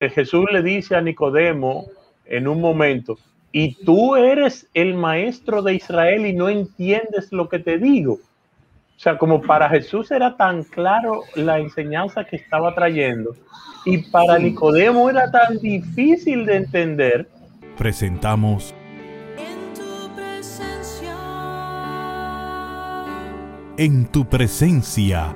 Jesús le dice a Nicodemo en un momento, y tú eres el maestro de Israel y no entiendes lo que te digo. O sea, como para Jesús era tan claro la enseñanza que estaba trayendo y para Nicodemo era tan difícil de entender. Presentamos En tu presencia, En tu presencia,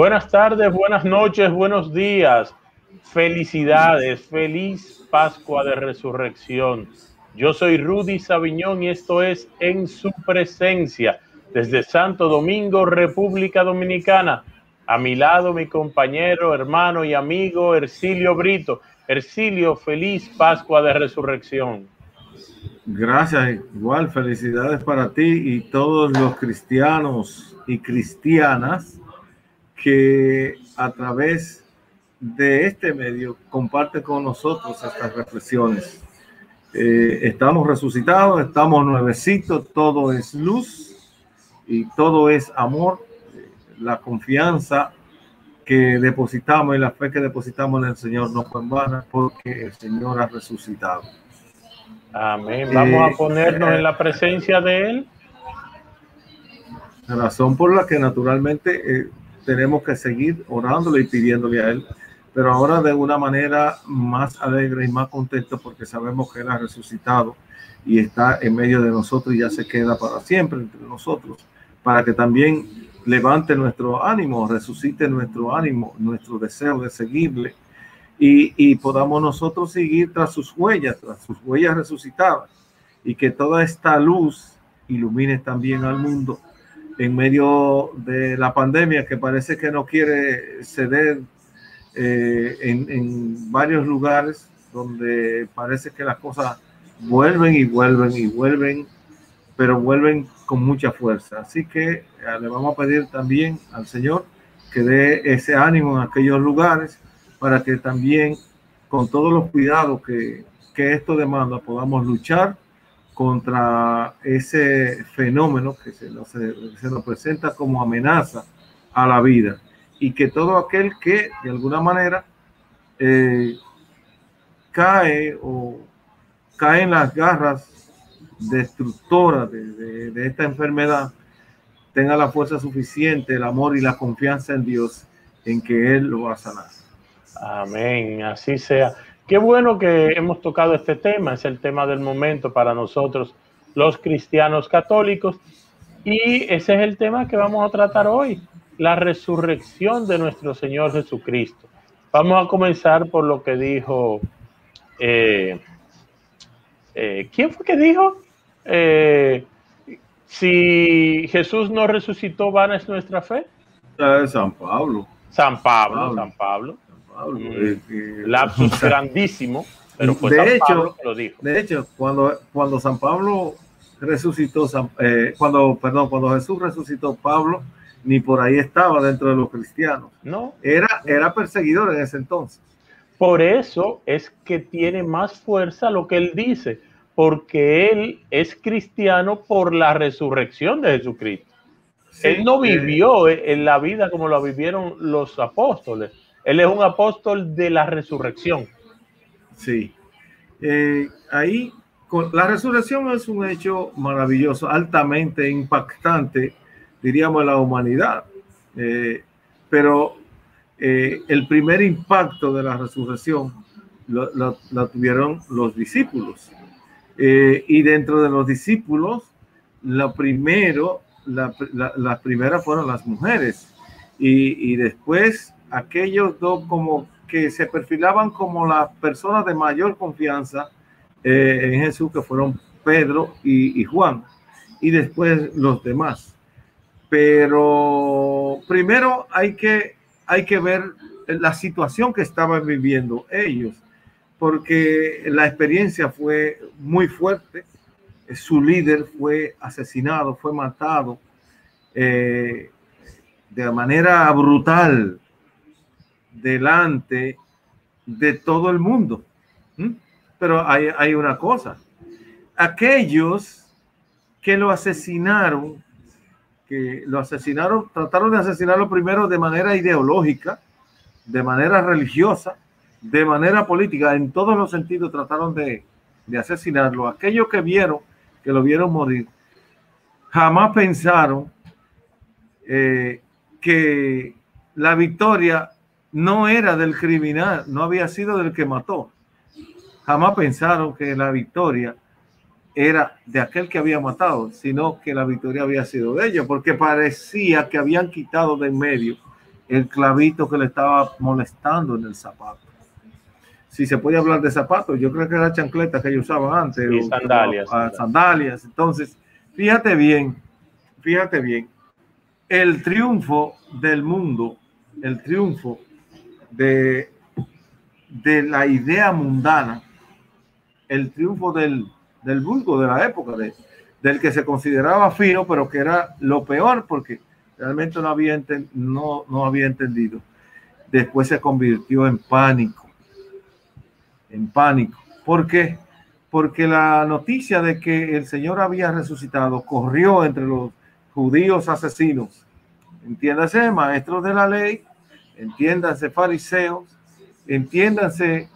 Buenas tardes, buenas noches, buenos días. Felicidades, feliz Pascua de Resurrección. Yo soy Rudy Sabiñón y esto es En su presencia desde Santo Domingo, República Dominicana. A mi lado mi compañero, hermano y amigo Ercilio Brito. Ercilio, feliz Pascua de Resurrección. Gracias, igual felicidades para ti y todos los cristianos y cristianas que a través de este medio comparten con nosotros estas reflexiones. Eh, estamos resucitados, estamos nuevecitos, todo es luz y todo es amor. La confianza que depositamos y la fe que depositamos en el Señor no fue en vana porque el Señor ha resucitado. Amén. Vamos a ponernos en la presencia de Él. Razón por la que naturalmente eh, tenemos que seguir orándole y pidiéndole a Él, pero ahora de una manera más alegre y más contento porque sabemos que Él ha resucitado y está en medio de nosotros y ya se queda para siempre entre nosotros, para que también levante nuestro ánimo, resucite nuestro ánimo, nuestro deseo de seguirle. Y, y podamos nosotros seguir tras sus huellas, tras sus huellas resucitadas y que toda esta luz ilumine también al mundo en medio de la pandemia que parece que no quiere ceder eh, en, en varios lugares donde parece que las cosas vuelven y vuelven y vuelven, pero vuelven con mucha fuerza. Así que eh, le vamos a pedir también al Señor que dé ese ánimo en aquellos lugares para que también con todos los cuidados que, que esto demanda podamos luchar contra ese fenómeno que se nos, se nos presenta como amenaza a la vida y que todo aquel que de alguna manera eh, cae o cae en las garras destructoras de, de, de, esta enfermedad tenga la fuerza suficiente, el amor y la confianza en Dios en que Él lo va a sanar. Amén, así sea. Qué bueno que hemos tocado este tema, es el tema del momento para nosotros, los cristianos católicos, y ese es el tema que vamos a tratar hoy, la resurrección de nuestro Señor Jesucristo. Vamos a comenzar por lo que dijo, eh, eh, ¿quién fue que dijo? Eh, si Jesús no resucitó, vana es nuestra fe. San Pablo. San Pablo, Pablo. San Pablo. Pablo. Mm. Eh, Lapsus grandísimo, pero fue de San hecho, Pablo que lo dijo. De hecho, cuando, cuando San Pablo resucitó, San, eh, cuando, perdón, cuando Jesús resucitó Pablo, ni por ahí estaba dentro de los cristianos. No. Era, era perseguidor en ese entonces. Por eso es que tiene más fuerza lo que él dice, porque él es cristiano por la resurrección de Jesucristo. Sí, él no vivió eh, en la vida como lo vivieron los apóstoles. Él es un apóstol de la resurrección. Sí. Eh, ahí, la resurrección es un hecho maravilloso, altamente impactante, diríamos, en la humanidad. Eh, pero eh, el primer impacto de la resurrección lo, lo, lo tuvieron los discípulos. Eh, y dentro de los discípulos, lo primero, la, la, las primeras fueron las mujeres. Y después aquellos dos como que se perfilaban como las personas de mayor confianza eh, en Jesús, que fueron Pedro y, Juan, y después los demás. Pero primero hay que, hay que ver la situación que estaban viviendo ellos, porque la experiencia fue muy fuerte. Su líder fue asesinado, fue matado eh, de manera brutal delante de todo el mundo. Pero hay, hay una cosa, aquellos que lo asesinaron, que lo asesinaron, trataron de asesinarlo primero de manera ideológica, de manera religiosa, de manera política, en todos los sentidos trataron de, de asesinarlo. Aquellos que vieron, que lo vieron morir, jamás pensaron eh, que la victoria no era del criminal, no había sido del que mató. Jamás pensaron que la victoria era de aquel que había matado, sino que la victoria había sido de ellos, porque parecía que habían quitado de en medio el clavito que le estaba molestando en el zapato. Si se puede hablar de zapatos, yo creo que era chancleta que ellos usaban antes. Y sandalias, o- ah, sandalias. Entonces, fíjate bien, fíjate bien, el triunfo del mundo, el triunfo de, de la idea mundana, el triunfo del, del vulgo de la época, de- del que se consideraba fino, pero que era lo peor porque realmente no había, enten- no, no había entendido. Después se convirtió en pánico, en pánico. ¿Por qué? Porque la noticia de que el Señor había resucitado corrió entre los judíos asesinos, entiéndase, maestros de la ley, entiéndanse fariseos, entiéndanse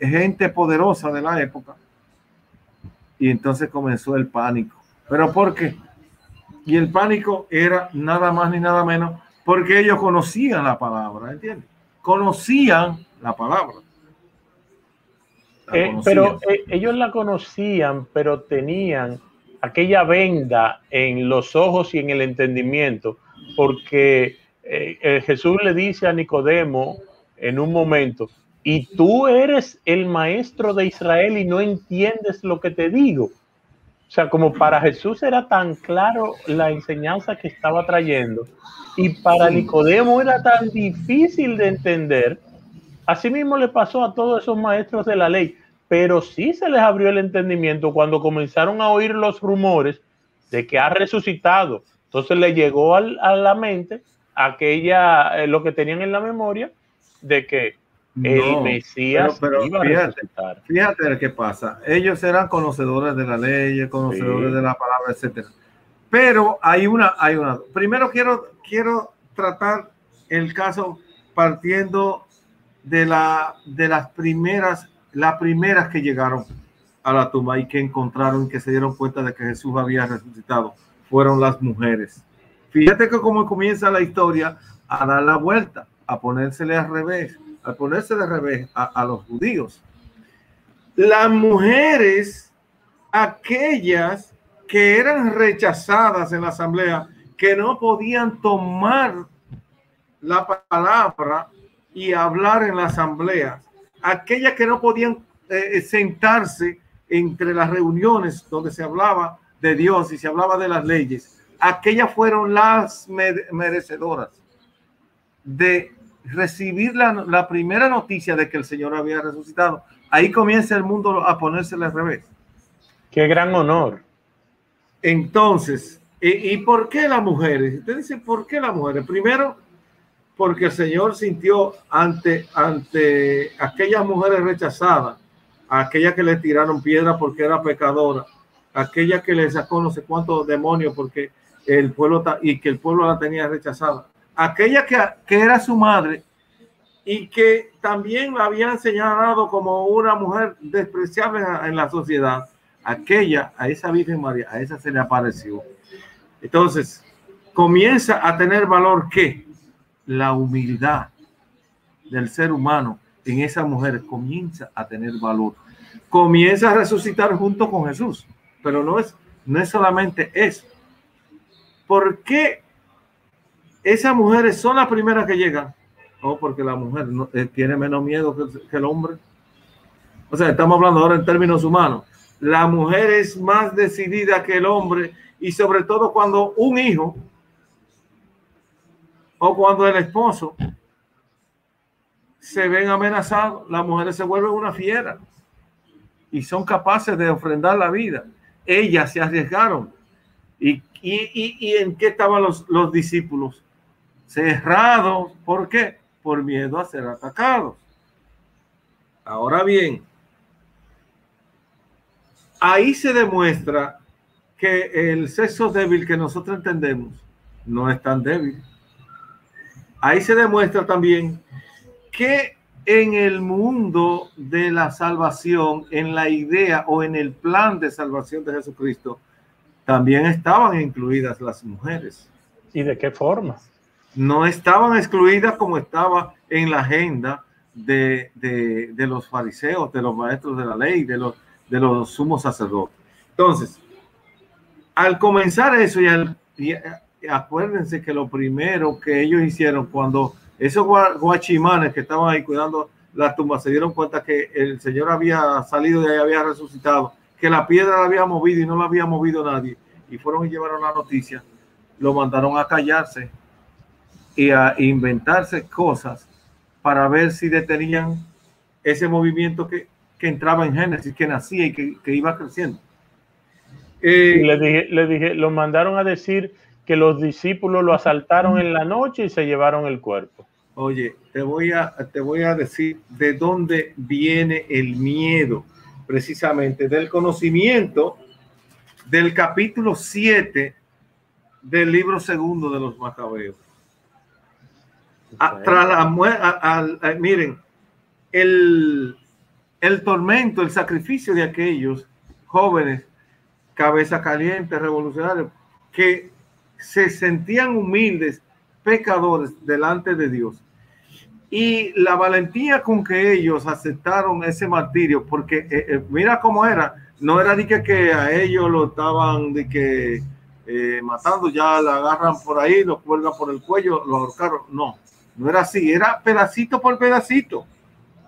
gente poderosa de la época. Y entonces comenzó el pánico. ¿Pero por qué? Y el pánico era nada más ni nada menos porque ellos conocían la palabra, ¿entiendes? Conocían la palabra. La Eh, pero eh, ellos la conocían, pero tenían aquella venda en los ojos y en el entendimiento, porque eh, eh, Jesús le dice a Nicodemo en un momento, y tú eres el maestro de Israel y no entiendes lo que te digo. O sea, como para Jesús era tan claro la enseñanza que estaba trayendo y para Nicodemo era tan difícil de entender, Así mismo le pasó a todos esos maestros de la ley, pero sí se les abrió el entendimiento cuando comenzaron a oír los rumores de que ha resucitado. Entonces le llegó al- a la mente aquella, eh, lo que tenían en la memoria de que el Mesías pero- pero iba a fíjate, resucitar. Fíjate qué pasa. Ellos eran conocedores de la ley, conocedores Sí. de la palabra, etcétera. Pero hay una, hay una. Primero quiero, quiero tratar el caso partiendo de la, de las primeras, las primeras que llegaron a la tumba y que encontraron, que se dieron cuenta de que Jesús había resucitado, fueron las mujeres. Fíjate que como comienza la historia a dar la vuelta, a ponérsele al revés, a ponerse de revés a, los judíos. Las mujeres, aquellas que eran rechazadas en la asamblea, que no podían tomar la palabra y hablar en la asamblea, aquellas que no podían eh, sentarse entre las reuniones donde se hablaba de Dios y se hablaba de las leyes, aquellas fueron las mere- merecedoras de recibir la, la primera noticia de que el Señor había resucitado. Ahí comienza el mundo a ponerse al revés. Qué gran honor. Entonces, ¿y, y por qué las mujeres? Usted dice, ¿por qué las mujeres? Primero, porque el Señor sintió ante, ante aquellas mujeres rechazadas, aquellas que le tiraron piedra porque era pecadora, aquella que le sacó no sé cuántos demonios porque el pueblo y que el pueblo la tenía rechazada, aquella que, que era su madre y que también la habían señalado como una mujer despreciable en, en la sociedad, aquella, a esa Virgen María, a esa se le apareció. Entonces, comienza a tener valor que la humildad del ser humano en esa mujer comienza a tener valor. Comienza a resucitar junto con Jesús, pero no es, no es solamente eso. ¿Por qué esas mujeres son las primeras que llegan? o porque la mujer no- eh, tiene menos miedo que, que el hombre. O sea, estamos hablando ahora en términos humanos. La mujer es más decidida que el hombre y sobre todo cuando un hijo o cuando el esposo se ven amenazados, las mujeres se vuelven una fiera y son capaces de ofrendar la vida. Ellas se arriesgaron. ¿Y, y, en qué estaban los, los discípulos? Cerrados. ¿Por qué? Por miedo a ser atacados. Ahora bien, ahí se demuestra que el sexo débil que nosotros entendemos no es tan débil. Ahí se demuestra también que en el mundo de la salvación, en la idea o en el plan de salvación de Jesucristo, también estaban incluidas las mujeres. ¿Y de qué forma? No estaban excluidas como estaba en la agenda de, de- de los fariseos, de los maestros de la ley, de los, de los sumos sacerdotes. Entonces, al comenzar eso, y, al- y, acuérdense que lo primero que ellos hicieron cuando esos gua- guachimanes que estaban ahí cuidando la tumba se dieron cuenta que el Señor había salido ahí, había resucitado, que la piedra la había movido y no la había movido nadie, y fueron y llevaron la noticia, lo mandaron a callarse y a inventarse cosas para ver si detenían ese movimiento que, que entraba en Génesis, que nacía y que, que iba creciendo. Eh, le dije, le dije, lo mandaron a decir que los discípulos lo asaltaron en la noche y se llevaron el cuerpo. Oye, te voy a, te voy a decir de dónde viene el miedo, precisamente del conocimiento del capítulo 7 del libro segundo de los Macabeos. A- tras la mue- a- al- a- miren, el, el tormento, el sacrificio de aquellos jóvenes, cabeza caliente, revolucionarios, que se sentían humildes, pecadores delante de Dios. Y la valentía con que ellos aceptaron ese martirio, porque eh, eh, mira cómo era, no era de que, que a ellos lo estaban de que eh, matando, ya la agarran por ahí, lo cuelgan por el cuello, lo ahorcaron. No, no era así, era pedacito por pedacito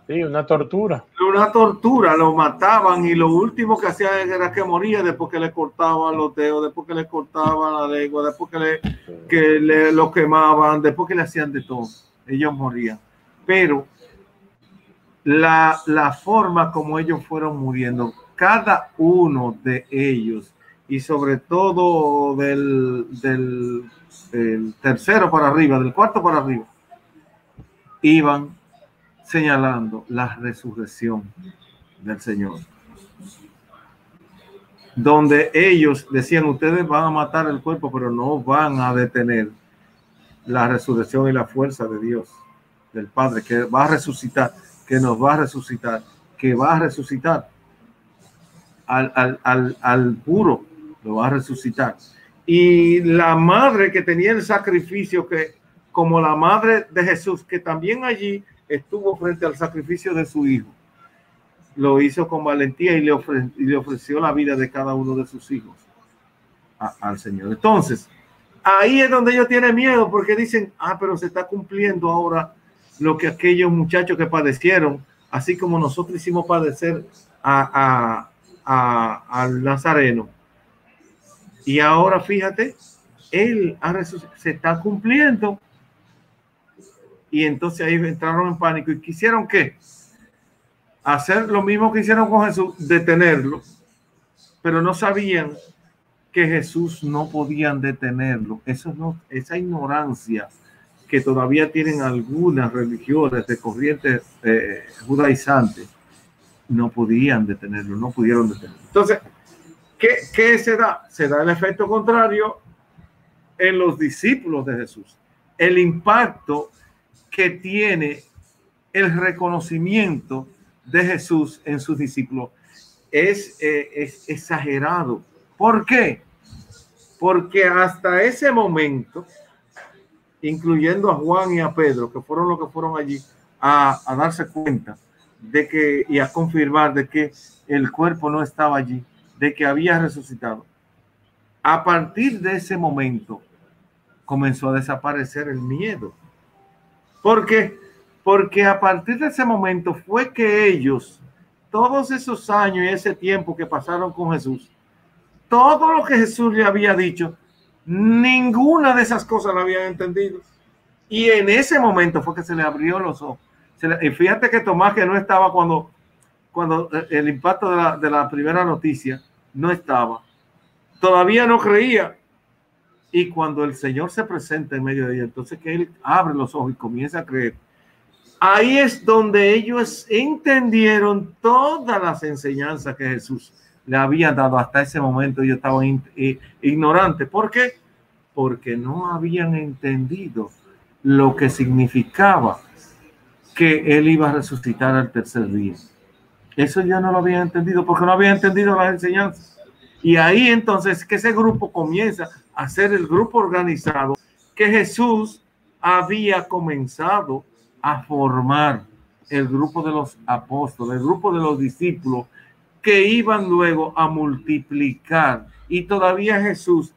Sí, una tortura. una tortura, lo mataban y lo último que hacían era que moría después que le cortaban los dedos, después que le cortaban la lengua, después que, le, que le, lo quemaban, después que le hacían de todo. Ellos morían. Pero la, la forma como ellos fueron muriendo, cada uno de ellos, y sobre todo del, del, del tercero para arriba, del cuarto para arriba, iban señalando la resurrección del Señor. Donde ellos decían, ustedes van a matar el cuerpo, pero no van a detener la resurrección y la fuerza de Dios, del Padre, que va a resucitar, que nos va a resucitar, que va a resucitar al, al, al, al puro, lo va a resucitar. Y la madre que tenía el sacrificio, que como la madre de Jesús, que también allí estuvo frente al sacrificio de su hijo, lo hizo con valentía y le, ofre- y le ofreció la vida de cada uno de sus hijos a- al Señor. Entonces, ahí es donde ellos tienen miedo porque dicen, ah, pero se está cumpliendo ahora lo que aquellos muchachos que padecieron, así como nosotros hicimos padecer a, a- Nazareno. Y ahora fíjate, él se está cumpliendo. Y entonces ahí entraron en pánico y quisieron qué? Hacer lo mismo que hicieron con Jesús, detenerlo, pero no sabían que Jesús no podían detenerlo. Eso no, esa ignorancia que todavía tienen algunas religiones de corriente eh, judaizante, no podían detenerlo, no pudieron detenerlo. Entonces, ¿qué, ¿qué se da? El efecto contrario en los discípulos de Jesús. El impacto que tiene el reconocimiento de Jesús en sus discípulos es, eh, es exagerado. ¿Por qué? Porque hasta ese momento, incluyendo a Juan y a Pedro, que fueron los que fueron allí a, a darse cuenta de que y a confirmar de que el cuerpo no estaba allí, de que había resucitado. A partir de ese momento comenzó a desaparecer el miedo. Porque porque a partir de ese momento fue que ellos, todos esos años y ese tiempo que pasaron con Jesús, todo lo que Jesús le había dicho, ninguna de esas cosas la habían entendido. Y en ese momento fue que se le abrió los ojos. Se le- y fíjate que Tomás, que no estaba cuando, cuando eh, el impacto de la, de la primera noticia, no estaba. Todavía no creía. Y cuando el Señor se presenta en medio de ellos, entonces que Él abre los ojos y comienza a creer. Ahí es donde ellos entendieron todas las enseñanzas que Jesús le había dado hasta ese momento. Ellos estaban eh, ignorantes. ¿Por qué? Porque no habían entendido lo que significaba que Él iba a resucitar al tercer día. Eso ya no lo habían entendido porque no habían entendido las enseñanzas. Y ahí entonces que ese grupo comienza a ser el grupo organizado que Jesús había comenzado a formar el grupo de los apóstoles, el grupo de los discípulos que iban luego a multiplicar. Y todavía Jesús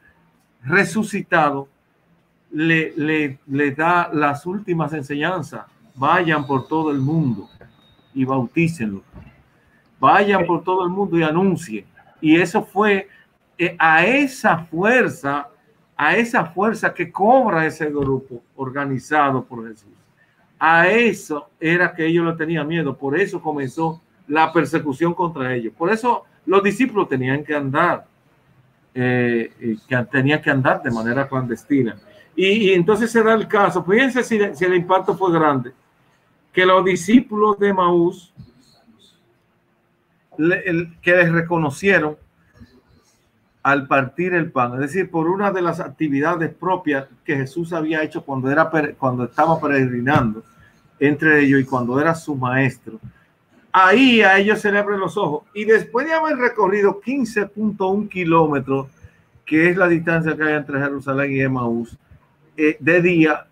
resucitado le, le, le da las últimas enseñanzas. Vayan por todo el mundo y bautícenlo. Vayan por todo el mundo y anuncien. Y eso fue eh, a esa fuerza, a esa fuerza que cobra ese grupo organizado por Jesús. A eso era que ellos no tenían miedo. Por eso comenzó la persecución contra ellos. Por eso los discípulos tenían que andar, eh, que tenían que andar de manera clandestina. Y, entonces se da el caso, fíjense si, el impacto fue grande, que los discípulos de Maús el- que les reconocieron al partir el pan, es decir, por una de las actividades propias que Jesús había hecho cuando, era, cuando estaba peregrinando entre ellos y cuando era su maestro. Ahí a ellos se le abren los ojos y después de haber recorrido 15.1 kilómetros, que es la distancia que hay entre Jerusalén y Emaús, eh, de día,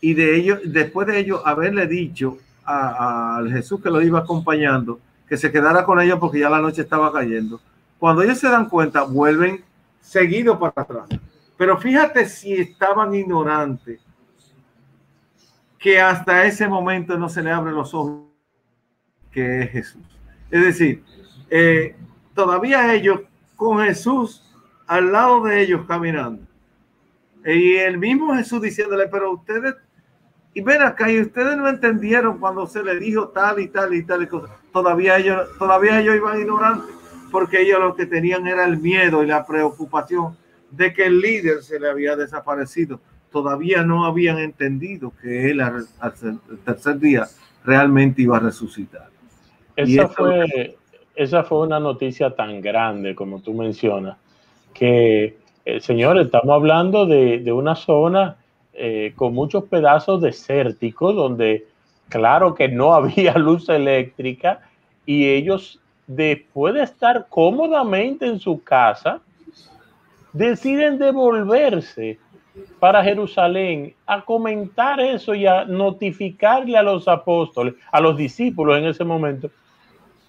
y de ellos, después de ellos haberle dicho a, a Jesús que lo iba acompañando, que se quedara con ellos porque ya la noche estaba cayendo. Cuando ellos se dan cuenta, vuelven seguido para atrás. Pero fíjate si estaban ignorantes que hasta ese momento no se le abren los ojos que es Jesús. Es decir, eh, todavía ellos con Jesús al lado de ellos caminando. Y el mismo Jesús diciéndole, pero ustedes, y ven acá, y ustedes no entendieron cuando se le dijo tal y tal y tal y. Todavía ellos, todavía ellos iban ignorantes, porque ellos lo que tenían era el miedo y la preocupación de que el líder se le había desaparecido. Todavía no habían entendido que él tercer día realmente iba a resucitar. Esa fue, esa fue una noticia tan grande, como tú mencionas, que, eh, señores, estamos hablando de, de una zona eh, con muchos pedazos desérticos, donde claro que no había luz eléctrica y ellos, después de estar cómodamente en su casa, deciden devolverse para Jerusalén a comentar eso y a notificarle a los apóstoles, a los discípulos en ese momento,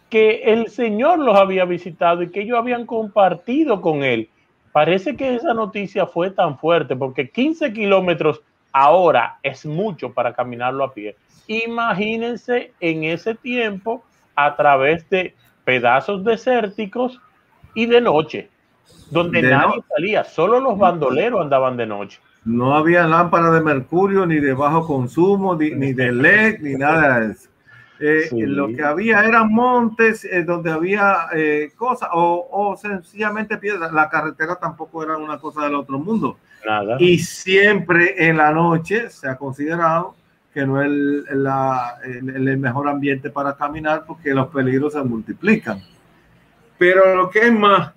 que el Señor los había visitado y que ellos habían compartido con él. Parece que esa noticia fue tan fuerte porque 15 kilómetros ahora es mucho para caminarlo a pie. Imagínense en ese tiempo a través de pedazos desérticos y de noche, donde De nadie no- salía, solo los bandoleros andaban de noche. No había lámpara de mercurio, ni de bajo consumo, ni, ni de LED, ni nada de eso. Eh, Sí. Lo que había eran montes eh, donde había eh, cosas, o, o sencillamente piedras. La carretera tampoco era una cosa del otro mundo. Nada. Y siempre en la noche se ha considerado que no es el, la- el- el mejor ambiente para caminar porque los peligros se multiplican. Pero lo que es más,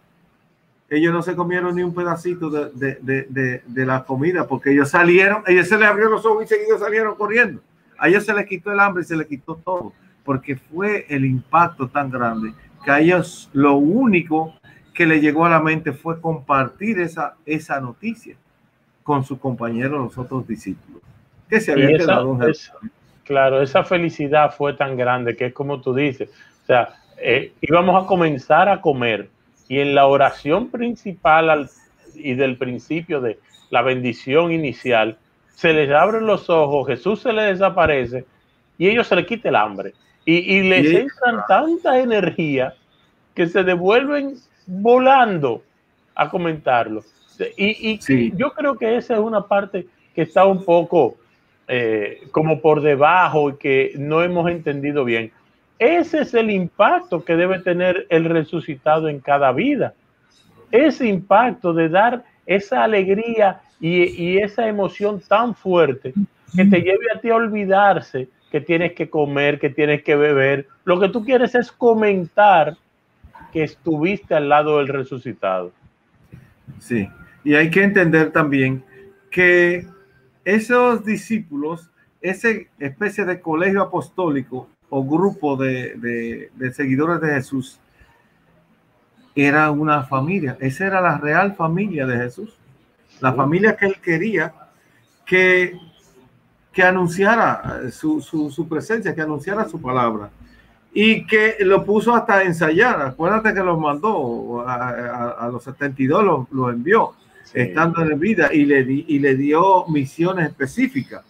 ellos no se comieron ni un pedacito de, de- de- de- de la comida porque ellos salieron, ellos se les abrieron los ojos y seguido salieron corriendo. A ellos se les quitó el hambre y se les quitó todo porque fue el impacto tan grande que a ellos lo único que le llegó a la mente fue compartir esa, esa noticia con sus compañeros, los otros discípulos, que se habían esa- quedado en es- claro, esa felicidad fue tan grande que es como tú dices. O sea, eh, íbamos a comenzar a comer y en la oración principal al- y del principio de la bendición inicial, se les abren los ojos, Jesús se les desaparece y ellos se les quita el hambre. Y, y les Y- entran tanta energía que se devuelven volando a comentarlo. Y, y Sí. yo creo que esa es una parte que está un poco eh, como por debajo y que no hemos entendido bien. Ese es el impacto que debe tener el resucitado en cada vida. Ese impacto de dar esa alegría y, esa emoción tan fuerte que te lleve a ti a olvidarse que tienes que comer, que tienes que beber. Lo que tú quieres es comentar que estuviste al lado del resucitado. Sí, y hay que entender también que esos discípulos, esa especie de colegio apostólico o grupo de seguidores de Jesús, era una familia, esa era la real familia de Jesús, la familia que él quería que, que anunciara su, su- su presencia, que anunciara su palabra. Y que lo puso hasta ensayar. Acuérdate que los mandó a, a- a los 72, los los envió Sí. estando en vida y le, y le dio misiones específicas.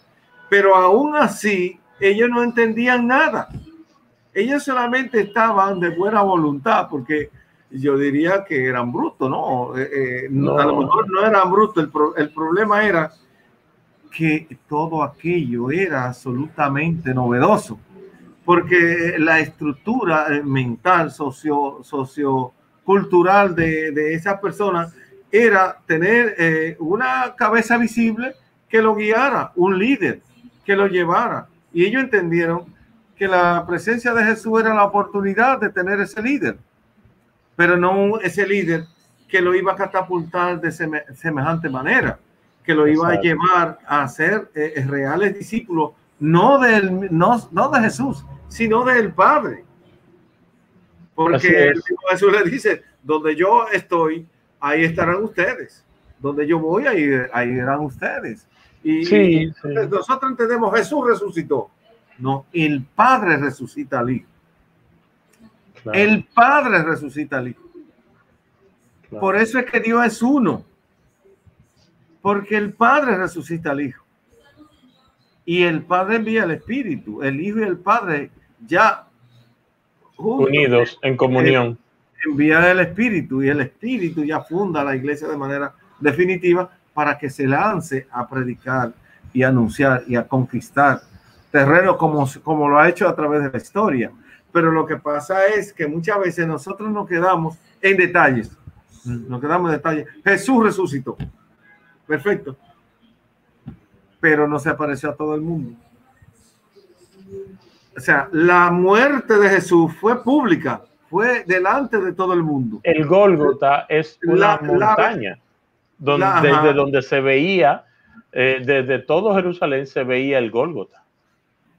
Pero aún así, ellos no entendían nada. Ellos solamente estaban de buena voluntad, porque yo diría que eran brutos, ¿no? Eh, eh, no, A lo No. mejor no eran brutos, el, pro- el problema era que todo aquello era absolutamente novedoso, porque la estructura eh, mental, socio, sociocultural de, de esas personas era tener eh, una cabeza visible que lo guiara, un líder que lo llevara. Y ellos entendieron que la presencia de Jesús era la oportunidad de tener ese líder, pero no ese líder que lo iba a catapultar de seme- semejante manera, que lo iba a Exacto. llevar a ser eh, reales discípulos, no, del, no, no de Jesús, sino del Padre. Porque Jesús le dice, donde yo estoy, ahí estarán ustedes. Donde yo voy, ahí, ahí irán ustedes. Y, Sí, y sí. nosotros entendemos, Jesús resucitó. No, el Padre resucita al Hijo. Claro, El Padre resucita al Hijo. claro. Por eso es que Dios es uno. Porque el Padre resucita al Hijo. Y el Padre envía el Espíritu. El Hijo y el Padre ya juntos unidos en comunión. envía el Espíritu y el Espíritu ya funda la iglesia de manera definitiva para que se lance a predicar y anunciar y a conquistar terreno como, como lo ha hecho a través de la historia. Pero lo que pasa es que muchas veces nosotros nos quedamos en detalles. Nos quedamos en detalles. Jesús resucitó. Perfecto. Pero no se apareció a todo el mundo. O sea, la muerte de Jesús fue pública, fue delante de todo el mundo. El Gólgota es una La- la- montaña donde, la- desde donde se veía, eh, desde todo Jerusalén se veía el Gólgota.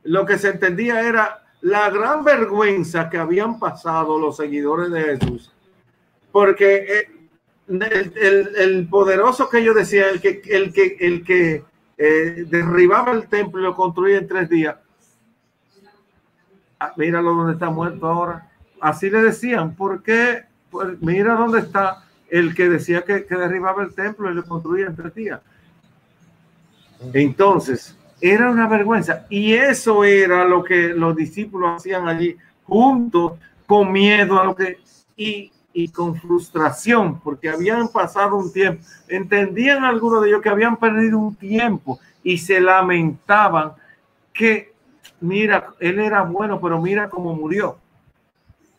Lo que se entendía era la gran vergüenza que habían pasado los seguidores de Jesús, porque eh, el, el- el poderoso que yo decía, el que, el que, el que eh, derribaba el templo y lo construía en tres días, ah, míralo donde está muerto ahora. Así le decían, porque pues, mira dónde está el que decía que, que derribaba el templo y lo construía en tres días. Entonces, era una vergüenza. Y eso era lo que los discípulos hacían allí, juntos, con miedo a lo que... Y, y con frustración, porque habían pasado un tiempo. Entendían algunos de ellos que habían perdido un tiempo y se lamentaban que, mira, él era bueno, pero mira cómo murió.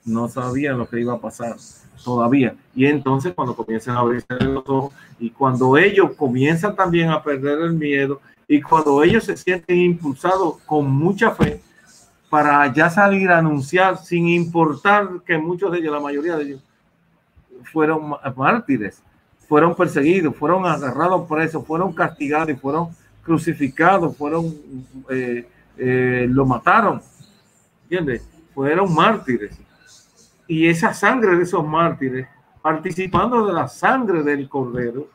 No sabían lo que iba a pasar todavía. Y entonces cuando comienzan a abrirse los ojos y cuando ellos comienzan también a perder el miedo y cuando ellos se sienten impulsados con mucha fe para ya salir a anunciar sin importar que muchos de ellos, la mayoría de ellos, fueron mártires, fueron perseguidos, fueron agarrados presos, fueron castigados y fueron crucificados, fueron, eh, eh, lo mataron, ¿entiendes? Fueron mártires. Y esa sangre de esos mártires, participando de la sangre del Cordero,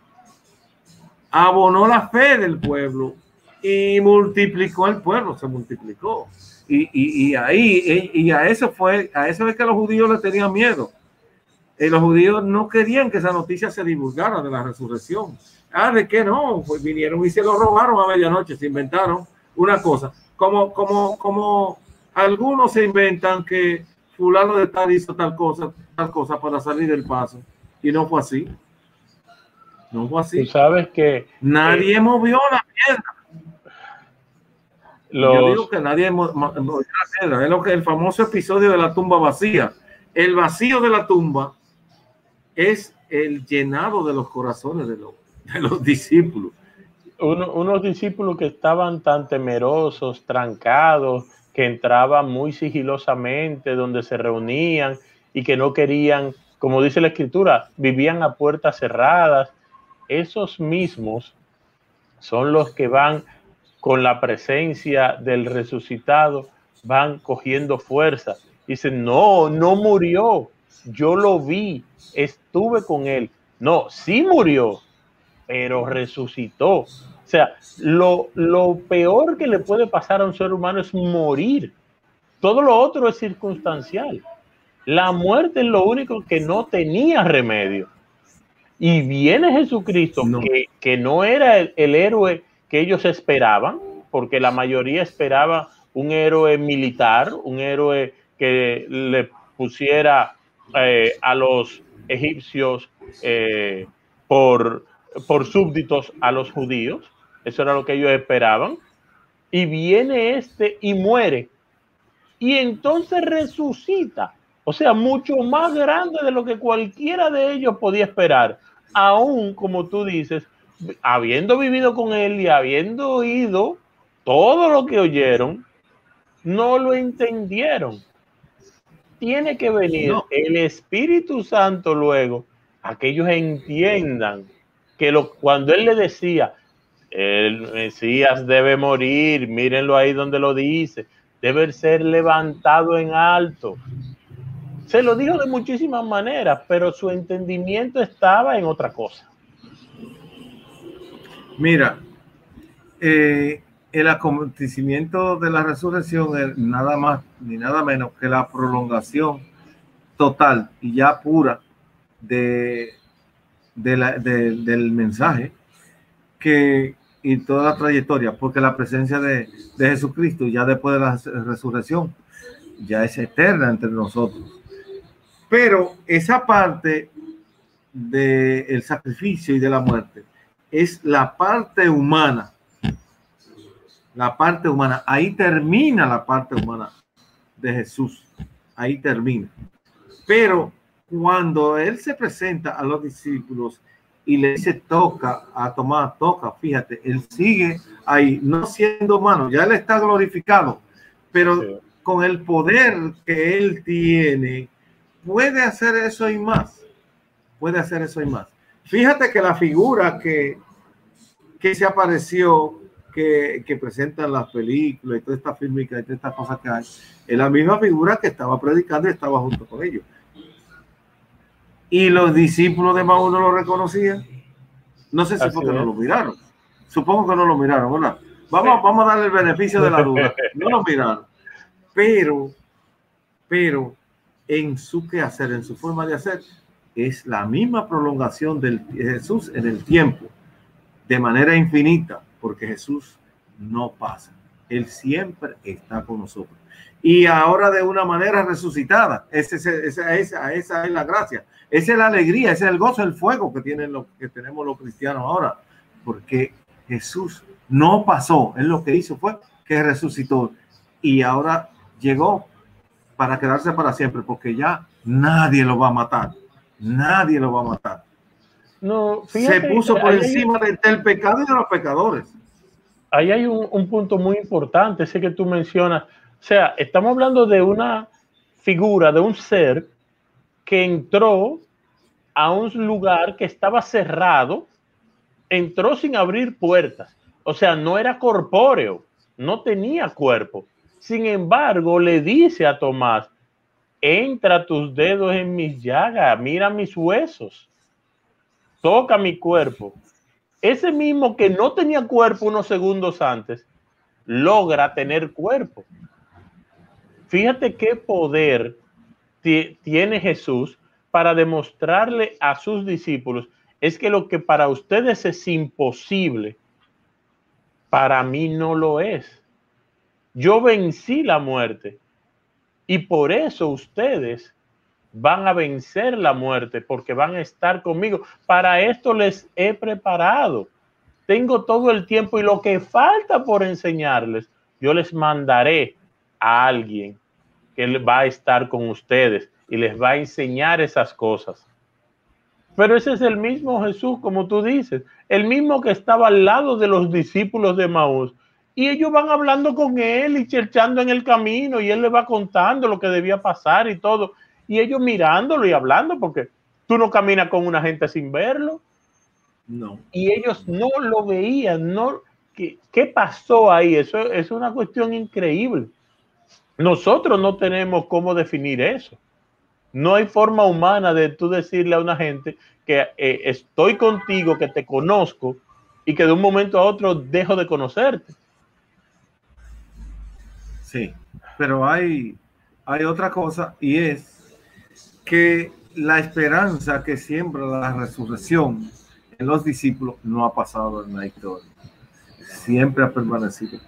abonó la fe del pueblo y multiplicó el pueblo, se multiplicó. Y, y, y ahí, y a eso fue, a eso es que los judíos le tenían miedo. Eh, los judíos no querían que esa noticia se divulgara de la resurrección. Ah, ¿de qué no? Pues vinieron y se lo robaron a medianoche, se inventaron una cosa. Como, como, como algunos se inventan que fulano de tal hizo tal cosa, tal cosa para salir del paso. Y no fue así. No fue Tú así. sabes que Nadie movió la piedra. Yo los, digo que nadie. Es lo que el famoso episodio de la tumba vacía. El vacío de la tumba es el llenado de los corazones de los, de los discípulos. uno- unos discípulos que estaban tan temerosos, trancados, que entraban muy sigilosamente, donde se reunían y que no querían, como dice la escritura, vivían a puertas cerradas. Esos mismos son los que van con la presencia del resucitado, van cogiendo fuerza. Dicen, no, no murió, yo lo vi, estuve con él. No, sí murió, pero resucitó. O sea, lo, lo peor que le puede pasar a un ser humano es morir. Todo lo otro es circunstancial. La muerte es lo único que no tenía remedio. Y viene Jesucristo, No. Que, que no era el, el héroe que ellos esperaban, porque la mayoría esperaba un héroe militar, un héroe que le pusiera eh, a los egipcios eh, por, por súbditos a los judíos. Eso era lo que ellos esperaban. Y viene este y muere. Y entonces resucita. O sea, mucho más grande de lo que cualquiera de ellos podía esperar. Aún, como tú dices, habiendo vivido con él y habiendo oído todo lo que oyeron, no lo entendieron. Tiene que venir No. el Espíritu Santo luego a que ellos entiendan que lo, cuando él le decía, el Mesías debe morir, mírenlo ahí donde lo dice, debe ser levantado en alto. Se lo dijo de muchísimas maneras, pero su entendimiento estaba en otra cosa. Mira, eh, el acontecimiento de la resurrección es nada más ni nada menos que la prolongación total y ya pura del mensaje que y toda la trayectoria, porque la presencia de, de Jesucristo ya después de la resurrección ya es eterna entre nosotros. Pero esa parte del sacrificio y de la muerte es la parte humana. La parte humana. Ahí termina la parte humana de Jesús. Ahí termina. Pero cuando Él se presenta a los discípulos y le dice toca a Tomás, toca, fíjate, Él sigue ahí, no siendo humano, ya Él está glorificado, pero Sí. con el poder que Él tiene, puede hacer eso y más. Puede hacer eso y más. Fíjate que la figura que, que se apareció, que, que presentan las películas y toda esta fílmica y todas estas cosas que hay, es la misma figura que estaba predicando y estaba junto con ellos. Y los discípulos de Maús no lo reconocían. No sé si Así porque no lo miraron. Supongo que no lo miraron, ¿verdad? Vamos, vamos a darle el beneficio de la duda. No lo miraron. Pero, pero en su quehacer, en su forma de hacer, es la misma prolongación del Jesús en el tiempo, de manera infinita, porque Jesús no pasa. Él siempre está con nosotros. Y ahora de una manera resucitada. Esa, es la gracia. Esa es la alegría, ese es el gozo, el fuego que, tienen los, que tenemos los cristianos ahora. Porque Jesús no pasó. Él lo que hizo fue que resucitó. Y ahora llegó para quedarse para siempre, porque ya nadie lo va a matar. Nadie lo va a matar. No, Se fíjate, puso por hay- encima de- del pecado y de los pecadores. ahí hay un, un punto muy importante, ese que tú mencionas. O sea, estamos hablando de una figura, de un ser que entró a un lugar que estaba cerrado, entró sin abrir puertas. O sea, no era corpóreo, no tenía cuerpo. Sin embargo, le dice a Tomás, entra tus dedos en mis llagas, mira mis huesos, toca mi cuerpo. Ese mismo que no tenía cuerpo unos segundos antes, logra tener cuerpo. Fíjate qué poder ti- tiene Jesús para demostrarle a sus discípulos, es que lo que para ustedes es imposible, para mí no lo es. Yo vencí la muerte y por eso ustedes van a vencer la muerte porque van a estar conmigo. Para esto les he preparado. Tengo todo el tiempo y lo que falta por enseñarles, yo les mandaré a alguien que va a estar con ustedes y les va a enseñar esas cosas. Pero ese es el mismo Jesús, como tú dices, el mismo que estaba al lado de los discípulos de Maús. Y ellos van hablando con él y cherchando en el camino y él le va contando lo que debía pasar y todo. Y ellos mirándolo y hablando porque tú no caminas con una gente sin verlo. No. Y ellos no lo veían, no. ¿Qué, qué pasó ahí? Eso es una cuestión increíble. Nosotros no tenemos cómo definir eso. No hay forma humana de tú decirle a una gente que eh, estoy contigo, que te conozco y que de un momento a otro dejo de conocerte. Sí, pero hay, hay otra cosa y es que la esperanza que siembra la resurrección en los discípulos no ha pasado en la historia. Siempre ha permanecido.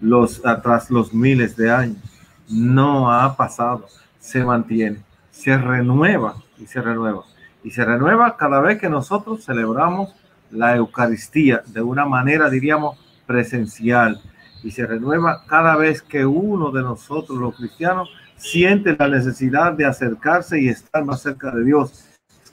Los, atrás los miles de años. No ha pasado. Se mantiene. Se renueva y se renueva. Y se renueva cada vez que nosotros celebramos la Eucaristía de una manera, diríamos, presencial. Y se renueva cada vez que uno de nosotros, los cristianos, siente la necesidad de acercarse y estar más cerca de Dios,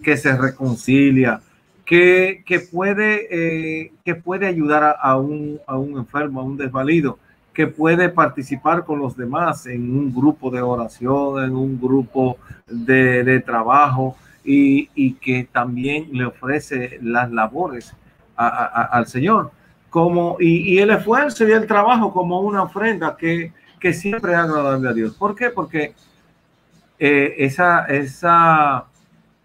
que se reconcilia, que, que puede, eh, que puede ayudar a, un, a un enfermo, a un desvalido, que puede participar con los demás en un grupo de oración, en un grupo de, de trabajo y, y, que también le ofrece las labores al Señor. Como, y, el esfuerzo y el trabajo como una ofrenda que, que siempre es agradable a Dios. ¿Por qué? Porque eh, esa, esa,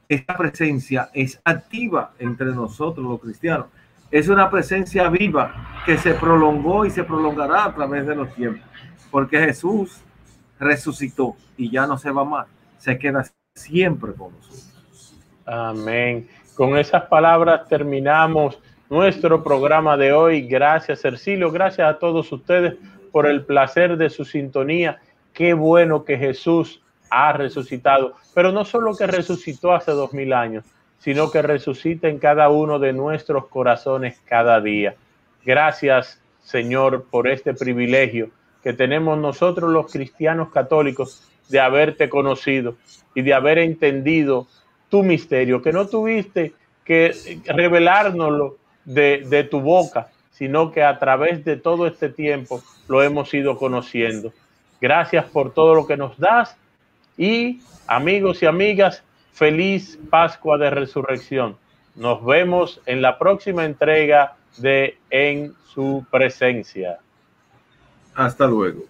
esa presencia es activa entre nosotros los cristianos. Es una presencia viva que se prolongó y se prolongará a través de los tiempos. Porque Jesús resucitó y ya no se va más. Se queda siempre con nosotros. Amén. Con esas palabras terminamos nuestro programa de hoy. Gracias, Ercilio. Gracias a todos ustedes por el placer de su sintonía. Qué bueno que Jesús ha resucitado, pero no solo que resucitó hace dos mil años, sino que resucita en cada uno de nuestros corazones cada día. Gracias, Señor, por este privilegio que tenemos nosotros los cristianos católicos de haberte conocido y de haber entendido tu misterio, que no tuviste que revelárnoslo de, de tu boca, sino que a través de todo este tiempo lo hemos ido conociendo. Gracias por todo lo que nos das y amigos y amigas, feliz Pascua de Resurrección. Nos vemos en la próxima entrega de En su presencia. Hasta luego.